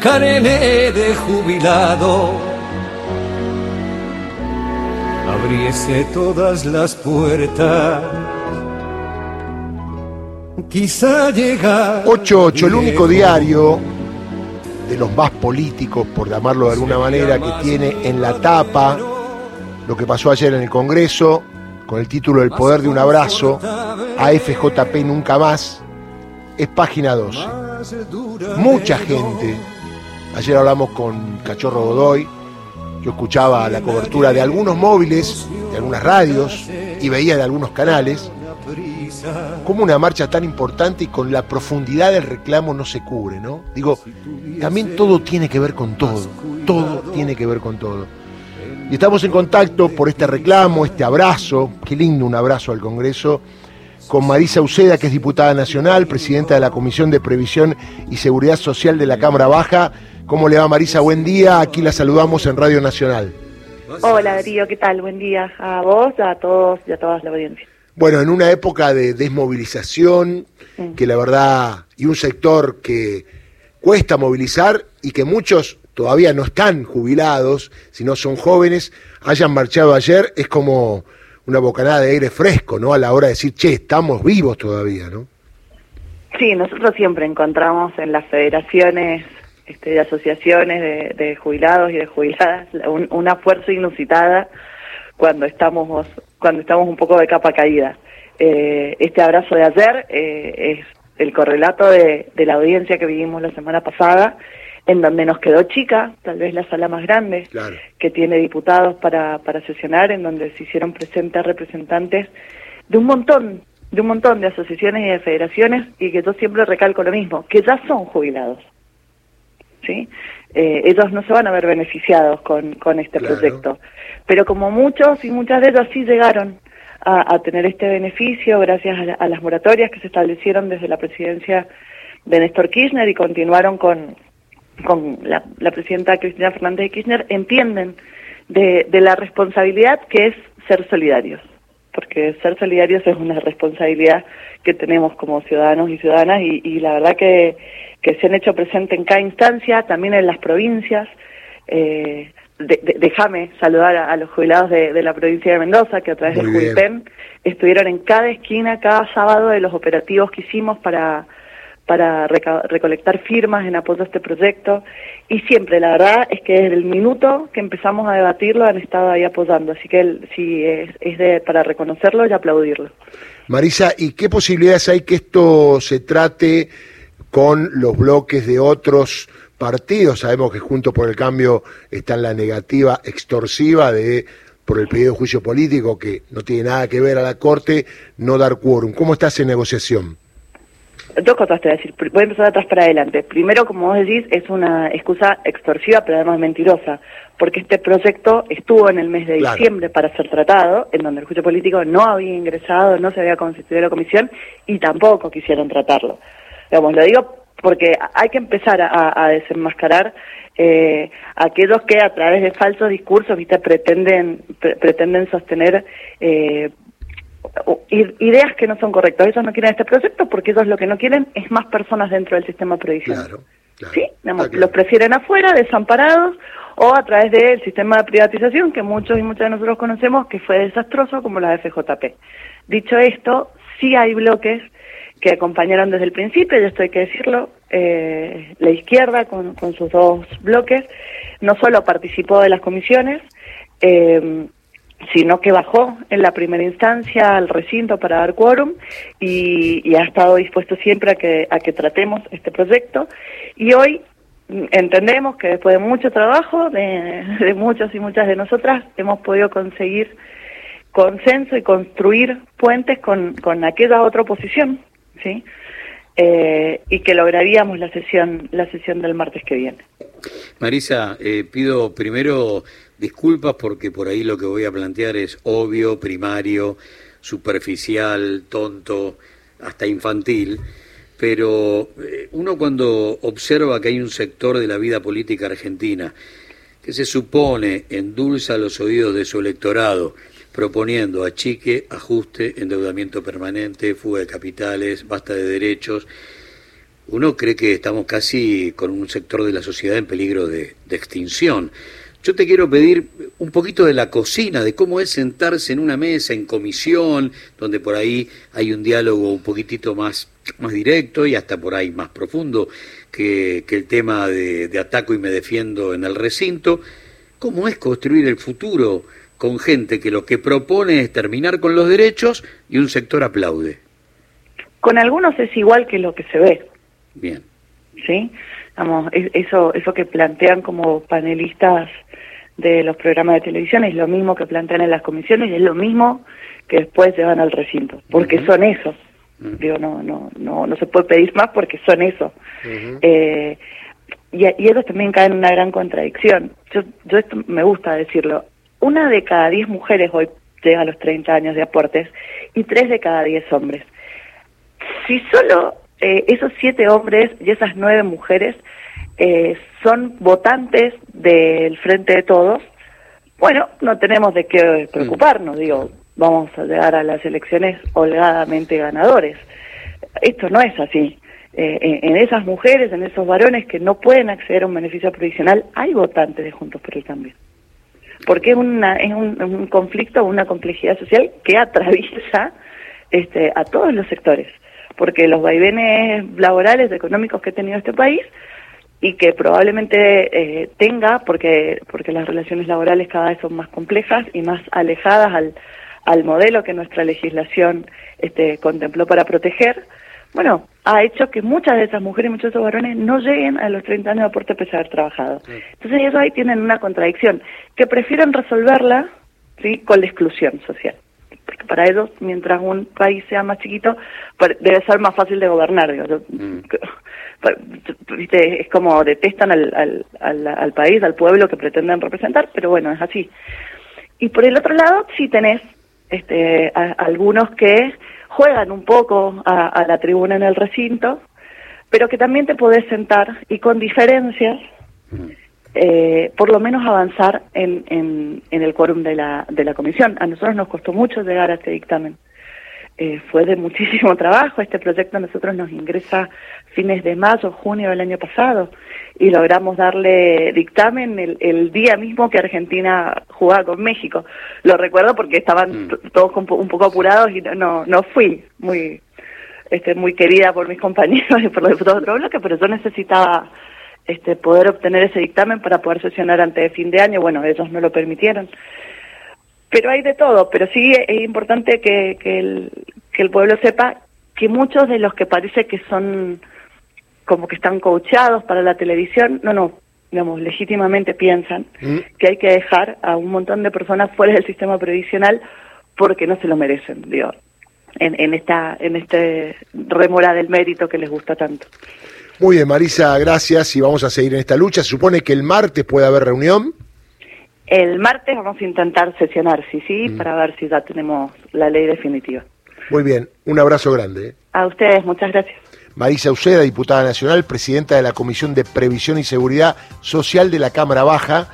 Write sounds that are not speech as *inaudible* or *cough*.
carené de jubilado. Abriese todas las puertas. Quizá llega. 8-8, el único diario de los más políticos, por llamarlo de alguna manera, que tiene en la tapa lo que pasó ayer en el Congreso, con el título El poder de un abrazo, a FJP nunca más, es página 12. Mucha gente, ayer hablamos con Cachorro Godoy, yo escuchaba la cobertura de algunos móviles, de algunas radios y veía de algunos canales, cómo una marcha tan importante y con la profundidad del reclamo no se cubre, ¿no? Digo, también todo tiene que ver con todo, todo tiene que ver con todo. Y estamos en contacto por este reclamo, este abrazo, qué lindo un abrazo al Congreso, con Marisa Uceda, que es diputada nacional, presidenta de la Comisión de Previsión y Seguridad Social de la Cámara Baja. ¿Cómo le va Marisa? Buen día, aquí la saludamos en Radio Nacional. Hola Darío, ¿qué tal? Buen día a vos, a todos y a todas la audiencia. Bueno, en una época de desmovilización, que la verdad, y un sector que cuesta movilizar y que muchos todavía no están jubilados, sino son jóvenes, hayan marchado ayer, es como una bocanada de aire fresco, ¿no? A la hora de decir, che, estamos vivos todavía, ¿no? Sí, nosotros siempre encontramos en las federaciones este, de asociaciones de, jubilados y de jubiladas una fuerza inusitada cuando estamos cuando estamos un poco de capa caída. Eh, este abrazo de ayer eh, es el correlato de, la audiencia que vivimos la semana pasada, en donde nos quedó chica, tal vez la sala más grande, que tiene diputados para, para sesionar, en donde se hicieron presentes representantes de un montón, de un montón de asociaciones y de federaciones, y que yo siempre recalco lo mismo, que ya son jubilados. ¿Sí? Eh, ellos no se van a ver beneficiados con, con este proyecto. Pero como muchos y muchas de ellos sí llegaron a, tener este beneficio gracias a, las moratorias que se establecieron desde la presidencia de Néstor Kirchner y continuaron con, con la, presidenta Cristina Fernández de Kirchner, entienden de, de la responsabilidad que es ser solidarios porque ser solidarios es una responsabilidad que tenemos como ciudadanos y ciudadanas y, la verdad que, que, se han hecho presente en cada instancia, también en las provincias. Eh, déjame saludar a, los jubilados de, la provincia de Mendoza, que a través del Juipen estuvieron en cada esquina, cada sábado de los operativos que hicimos para para recolectar firmas en apoyo a este proyecto y siempre, la verdad es que desde el minuto que empezamos a debatirlo han estado ahí apoyando, así que sí es, es de, para reconocerlo y aplaudirlo. Marisa, ¿y qué posibilidades hay que esto se trate con los bloques de otros partidos? Sabemos que junto por el cambio está en la negativa extorsiva de por el pedido de juicio político que no tiene nada que ver a la Corte, no dar quórum. ¿Cómo está esa negociación? Dos cosas te voy a decir. Voy a empezar atrás para adelante. Primero, como vos decís, es una excusa extorsiva, pero además mentirosa, porque este proyecto estuvo en el mes de diciembre para ser tratado, en donde el juicio político no había ingresado, no se había constituido la comisión y tampoco quisieron tratarlo. Digamos, lo digo porque hay que empezar a, desenmascarar eh, aquellos que a través de falsos discursos, viste, pretenden pretenden sostener eh, ideas que no son correctas. Ellos no quieren este proyecto porque ellos lo que no quieren es más personas dentro del sistema provisional. ¿Sí? los prefieren afuera, desamparados, o a través del sistema de privatización que muchos y muchas de nosotros conocemos que fue desastroso, como la FJP. Dicho esto, sí hay bloques que acompañaron desde el principio, y esto hay que decirlo, eh, la izquierda con, con, sus dos bloques, no solo participó de las comisiones, eh, sino que bajó en la primera instancia al recinto para dar quórum y, ha estado dispuesto siempre a que, a que tratemos este proyecto. Y hoy entendemos que después de mucho trabajo de, *laughs* de muchos y muchas de nosotras hemos podido conseguir consenso y construir puentes con, con aquella otra oposición, ¿sí? Eh, y que lograríamos la sesión, la sesión del martes que viene. Marisa, eh, pido primero disculpas porque por ahí lo que voy a plantear es obvio, primario, superficial, tonto, hasta infantil, pero eh, uno cuando observa que hay un sector de la vida política argentina que se supone endulza los oídos de su electorado, proponiendo achique, ajuste, endeudamiento permanente, fuga de capitales, basta de derechos. uno cree que estamos casi con un sector de la sociedad en peligro de, extinción. Yo te quiero pedir un poquito de la cocina, de cómo es sentarse en una mesa, en comisión, donde por ahí hay un diálogo un poquitito más, más directo y hasta por ahí más profundo que, el tema de, de ataco y me defiendo en el recinto. ¿Cómo es construir el futuro con gente que lo que propone es terminar con los derechos y un sector aplaude? Con algunos es igual que lo que se ve. Bien. ¿Sí? Vamos, eso, eso que plantean como panelistas de los programas de televisión es lo mismo que plantean en las comisiones y es lo mismo que después llevan al recinto, porque son eso. Digo, no, no, no, no se puede pedir más porque son eso. eh, y, y ellos también caen en una gran contradicción. Yo, yo esto me gusta decirlo. Una de cada diez mujeres hoy llega a los 30 años de aportes y tres de cada diez hombres. Si solo eh, esos siete hombres y esas nueve mujeres eh, son votantes del Frente de Todos, bueno, no tenemos de qué preocuparnos, digo, vamos a llegar a las elecciones holgadamente ganadores. Esto no es así. Eh, en esas mujeres, en esos varones que no pueden acceder a un beneficio provisional, hay votantes de Juntos por el Cambio. Porque es, una, es un, conflicto, una complejidad social que atraviesa este, a todos los sectores. Porque los vaivenes laborales, económicos que ha tenido este país y que probablemente eh, tenga, porque, porque las relaciones laborales cada vez son más complejas y más alejadas al, al modelo que nuestra legislación este, contempló para proteger, bueno, ha hecho que muchas de esas mujeres y muchos de esos varones no lleguen a los 30 años de aporte pese a haber trabajado. Entonces ellos ahí tienen una contradicción, que prefieren resolverla ¿sí? con la exclusión social. Porque para ellos, mientras un país sea más chiquito, debe ser más fácil de gobernar. Digo. Mm. *laughs* Es como detestan al, al, al país, al pueblo que pretenden representar, pero bueno, es así. Y por el otro lado, sí tenés este, algunos que juegan un poco a, la tribuna en el recinto, pero que también te podés sentar y con diferencias, eh, por lo menos avanzar en, en, en el quórum de la, de la comisión. A nosotros nos costó mucho llegar a este dictamen. Eh, fue de muchísimo *laughs* trabajo. Este proyecto a nosotros nos ingresa fines de mayo, junio del año pasado y logramos darle dictamen el, el día mismo que Argentina jugaba con México. Lo recuerdo porque estaban mm. todos un poco apurados y no, no, fui muy este, muy querida por mis *laughs* compañeros y por los diputados de otro bloque, pero yo necesitaba este, poder obtener ese dictamen para poder sesionar antes de fin de año. Bueno, ellos no lo permitieron. Pero hay de todo, pero sí es importante que, que, el, que el pueblo sepa que muchos de los que parece que son como que están coachados para la televisión, no, no, digamos, legítimamente piensan mm. que hay que dejar a un montón de personas fuera del sistema previsional porque no se lo merecen, digo, en, en esta en este remora del mérito que les gusta tanto. Muy bien, Marisa, gracias y vamos a seguir en esta lucha. Se supone que el martes puede haber reunión. El martes vamos a intentar sesionar, sí, sí, mm. para ver si ya tenemos la ley definitiva. Muy bien, un abrazo grande. ¿eh? A ustedes, muchas gracias. Marisa Uceda, diputada nacional, presidenta de la Comisión de Previsión y Seguridad Social de la Cámara Baja.